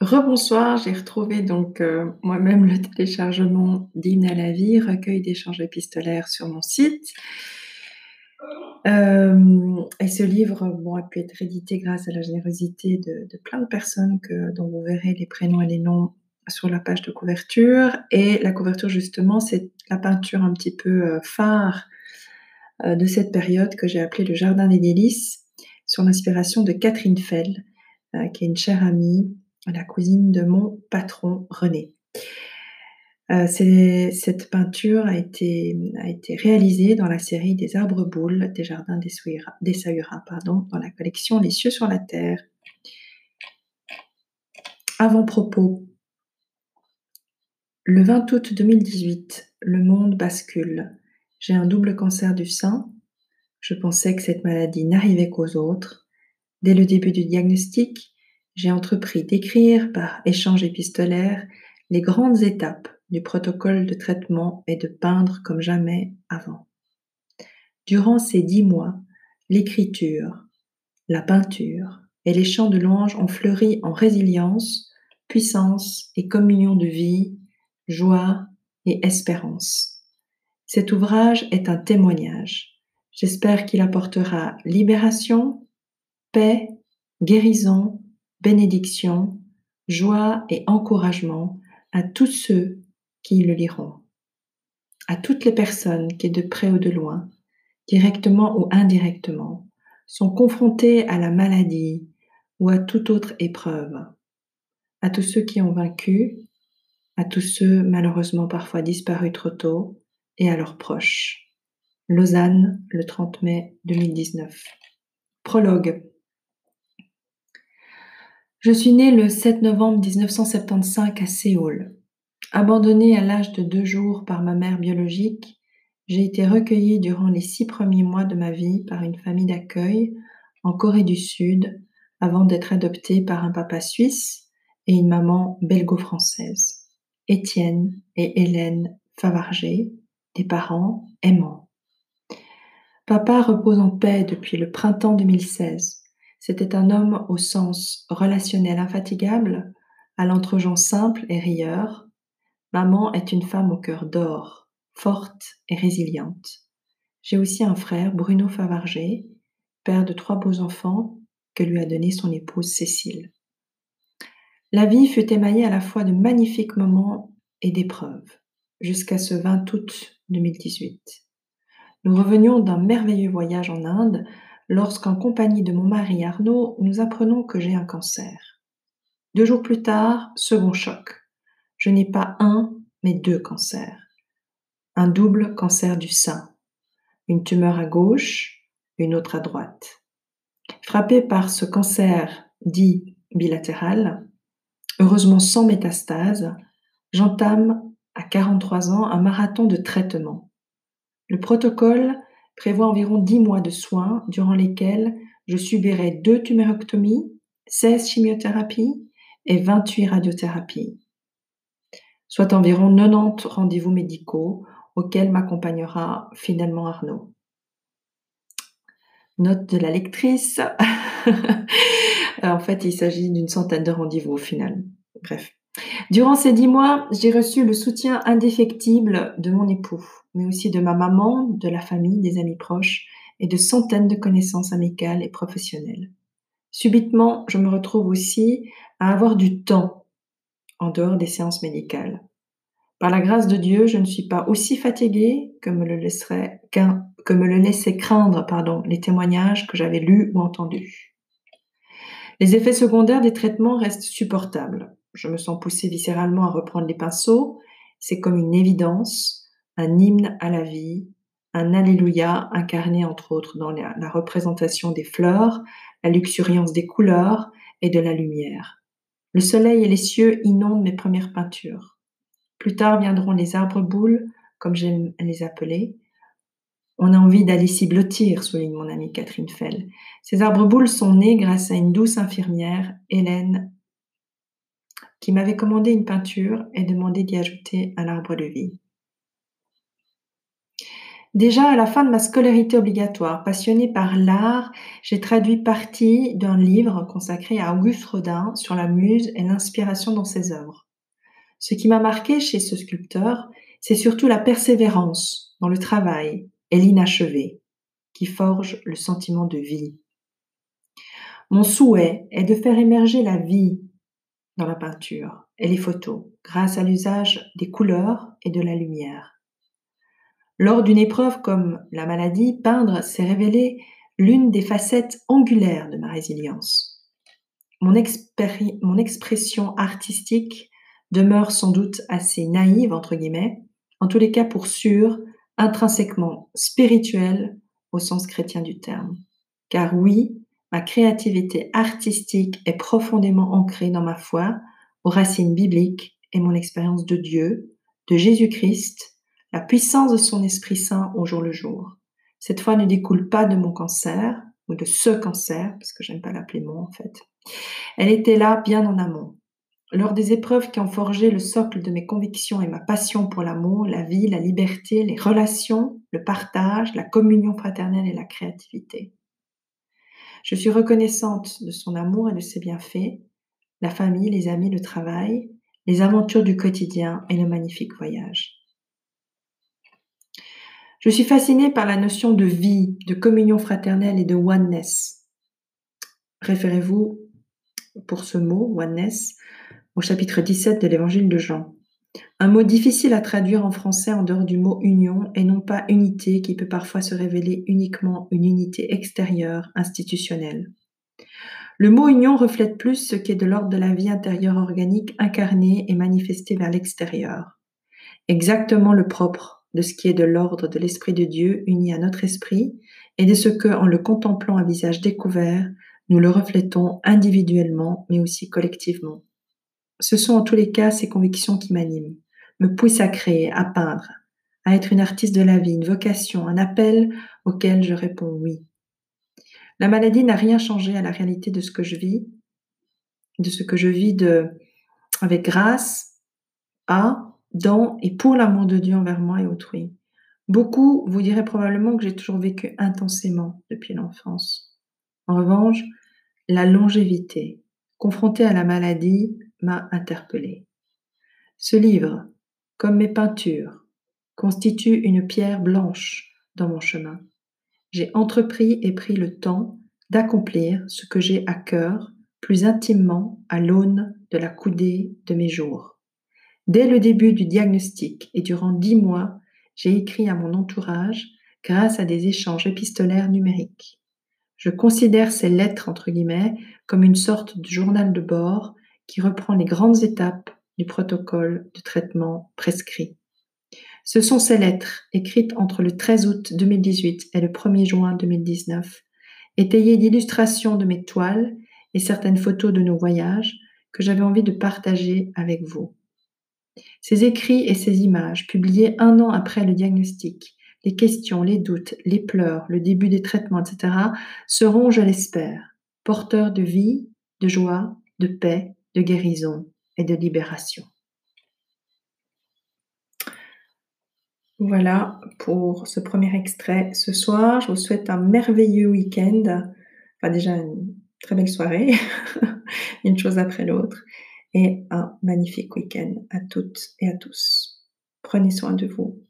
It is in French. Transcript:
Rebonsoir, j'ai retrouvé donc euh, moi-même le téléchargement d'Hymne à la vie, recueil d'échanges épistolaires sur mon site. Euh, et ce livre bon, a pu être édité grâce à la générosité de, plein de personnes que, dont vous verrez les prénoms et les noms sur la page de couverture. Et la couverture, justement, c'est la peinture un petit peu euh, phare de cette période que j'ai appelée le Jardin des délices, sur l'inspiration de Catherine Fell, qui est une chère amie la cousine de mon patron René. Euh, cette peinture a été, réalisée dans la série des arbres boules des jardins des, des pardon, dans la collection Les cieux sur la terre. Avant-propos. Le 20 août 2018, le monde bascule. J'ai un double cancer du sein. Je pensais que cette maladie n'arrivait qu'aux autres. Dès le début du diagnostic, j'ai entrepris d'écrire par échange épistolaire les grandes étapes du protocole de traitement et de peindre comme jamais avant. Durant ces dix mois, l'écriture, la peinture et les chants de louange ont fleuri en résilience, puissance et communion de vie, joie et espérance. Cet ouvrage est un témoignage. J'espère qu'il apportera libération, paix, guérison bénédiction, joie et encouragement à tous ceux qui le liront, à toutes les personnes qui, de près ou de loin, directement ou indirectement, sont confrontées à la maladie ou à toute autre épreuve, à tous ceux qui ont vaincu, à tous ceux malheureusement parfois disparus trop tôt, et à leurs proches. Lausanne, le 30 mai 2019. Prologue. Je suis née le 7 novembre 1975 à Séoul. Abandonnée à l'âge de deux jours par ma mère biologique, j'ai été recueillie durant les six premiers mois de ma vie par une famille d'accueil en Corée du Sud avant d'être adoptée par un papa suisse et une maman belgo-française. Étienne et Hélène Favarger, des parents aimants. Papa repose en paix depuis le printemps 2016. C'était un homme au sens relationnel infatigable, à l'entregent simple et rieur. Maman est une femme au cœur d'or, forte et résiliente. J'ai aussi un frère, Bruno Favarger, père de trois beaux enfants que lui a donné son épouse Cécile. La vie fut émaillée à la fois de magnifiques moments et d'épreuves, jusqu'à ce 20 août 2018. Nous revenions d'un merveilleux voyage en Inde lorsqu'en compagnie de mon mari Arnaud, nous apprenons que j'ai un cancer. Deux jours plus tard, second choc. Je n'ai pas un, mais deux cancers. Un double cancer du sein. Une tumeur à gauche, une autre à droite. Frappé par ce cancer dit bilatéral, heureusement sans métastase, j'entame à 43 ans un marathon de traitement. Le protocole prévoit environ 10 mois de soins durant lesquels je subirai deux tumérectomies, 16 chimiothérapies et 28 radiothérapies, soit environ 90 rendez-vous médicaux auxquels m'accompagnera finalement Arnaud. Note de la lectrice. en fait, il s'agit d'une centaine de rendez-vous au final. Bref. Durant ces dix mois, j'ai reçu le soutien indéfectible de mon époux, mais aussi de ma maman, de la famille, des amis proches et de centaines de connaissances amicales et professionnelles. Subitement, je me retrouve aussi à avoir du temps en dehors des séances médicales. Par la grâce de Dieu, je ne suis pas aussi fatiguée que me le, que me le laissaient craindre pardon, les témoignages que j'avais lus ou entendus. Les effets secondaires des traitements restent supportables. Je me sens poussée viscéralement à reprendre les pinceaux. C'est comme une évidence un hymne à la vie, un Alléluia incarné entre autres dans la, représentation des fleurs, la luxuriance des couleurs et de la lumière. Le soleil et les cieux inondent mes premières peintures. Plus tard viendront les arbres boules, comme j'aime les appeler. On a envie d'aller s'y blottir, souligne mon amie Catherine Fell. Ces arbres boules sont nés grâce à une douce infirmière, Hélène, qui m'avait commandé une peinture et demandé d'y ajouter un arbre de vie. Déjà à la fin de ma scolarité obligatoire, passionnée par l'art, j'ai traduit partie d'un livre consacré à Auguste Rodin sur la muse et l'inspiration dans ses œuvres. Ce qui m'a marqué chez ce sculpteur, c'est surtout la persévérance dans le travail et l'inachevé qui forge le sentiment de vie. Mon souhait est de faire émerger la vie dans la peinture et les photos grâce à l'usage des couleurs et de la lumière. Lors d'une épreuve comme la maladie, peindre s'est révélé l'une des facettes angulaires de ma résilience. Mon, expression artistique demeure sans doute assez naïve, entre guillemets, en tous les cas pour sûr, intrinsèquement spirituelle au sens chrétien du terme. Car oui, ma créativité artistique est profondément ancrée dans ma foi, aux racines bibliques et mon expérience de Dieu, de Jésus-Christ la puissance de son Esprit Saint au jour le jour. Cette foi ne découle pas de mon cancer, ou de ce cancer, parce que j'aime pas l'appeler mon en fait. Elle était là bien en amont. Lors des épreuves qui ont forgé le socle de mes convictions et ma passion pour l'amour, la vie, la liberté, les relations, le partage, la communion fraternelle et la créativité. Je suis reconnaissante de son amour et de ses bienfaits, la famille, les amis, le travail, les aventures du quotidien et le magnifique voyage. Je suis fascinée par la notion de vie, de communion fraternelle et de oneness. Référez-vous pour ce mot, oneness, au chapitre 17 de l'évangile de Jean? Un mot difficile à traduire en français en dehors du mot union et non pas unité qui peut parfois se révéler uniquement une unité extérieure, institutionnelle. Le mot union reflète plus ce qui est de l'ordre de la vie intérieure organique incarnée et manifestée vers l'extérieur. Exactement le propre de ce qui est de l'ordre de l'Esprit de Dieu uni à notre esprit et de ce que, en le contemplant à visage découvert, nous le reflétons individuellement mais aussi collectivement. Ce sont en tous les cas ces convictions qui m'animent, me poussent à créer, à peindre, à être une artiste de la vie, une vocation, un appel auquel je réponds oui. La maladie n'a rien changé à la réalité de ce que je vis, de ce que je vis de, avec grâce, à dans et pour l'amour de Dieu envers moi et autrui. Beaucoup vous diraient probablement que j'ai toujours vécu intensément depuis l'enfance. En revanche, la longévité, confrontée à la maladie, m'a interpellée. Ce livre, comme mes peintures, constitue une pierre blanche dans mon chemin. J'ai entrepris et pris le temps d'accomplir ce que j'ai à cœur plus intimement à l'aune de la coudée de mes jours. Dès le début du diagnostic et durant dix mois, j'ai écrit à mon entourage grâce à des échanges épistolaires numériques. Je considère ces lettres, entre guillemets, comme une sorte de journal de bord qui reprend les grandes étapes du protocole de traitement prescrit. Ce sont ces lettres, écrites entre le 13 août 2018 et le 1er juin 2019, étayées d'illustrations de mes toiles et certaines photos de nos voyages que j'avais envie de partager avec vous. Ces écrits et ces images, publiés un an après le diagnostic, les questions, les doutes, les pleurs, le début des traitements, etc., seront, je l'espère, porteurs de vie, de joie, de paix, de guérison et de libération. Voilà pour ce premier extrait ce soir. Je vous souhaite un merveilleux week-end. Enfin déjà une très belle soirée, une chose après l'autre et un magnifique week-end à toutes et à tous. Prenez soin de vous.